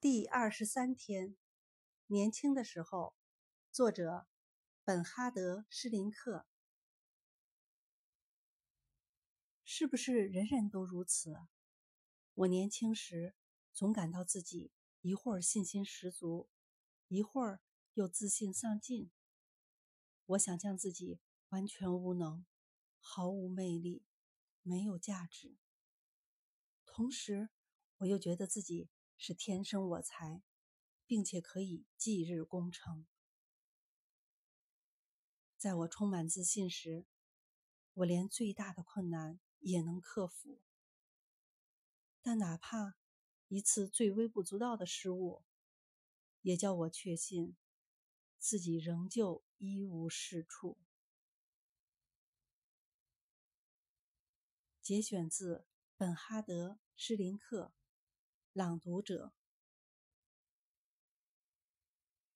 第二十三天，年轻的时候，作者本哈德·施林克。是不是人人都如此？我年轻时总感到自己一会儿信心十足，一会儿又自信丧尽。我想象自己完全无能，毫无魅力，没有价值。同时，我又觉得自己是天生我材，并且可以继日功成。在我充满自信时，我连最大的困难也能克服。但哪怕一次最微不足道的失误，也叫我确信自己仍旧一无是处。节选自。本哈德·施林克，朗读者